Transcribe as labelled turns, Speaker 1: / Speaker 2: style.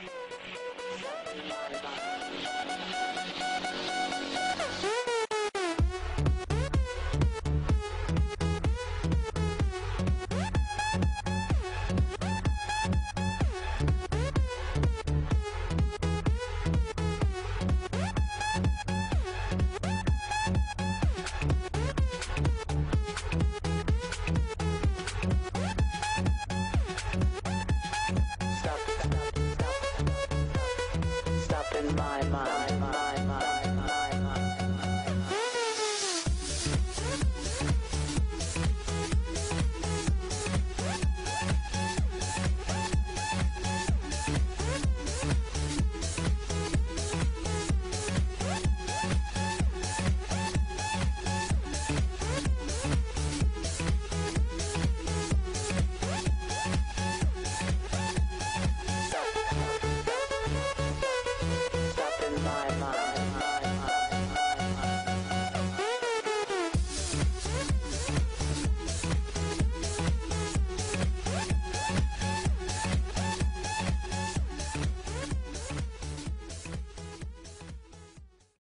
Speaker 1: Yeah.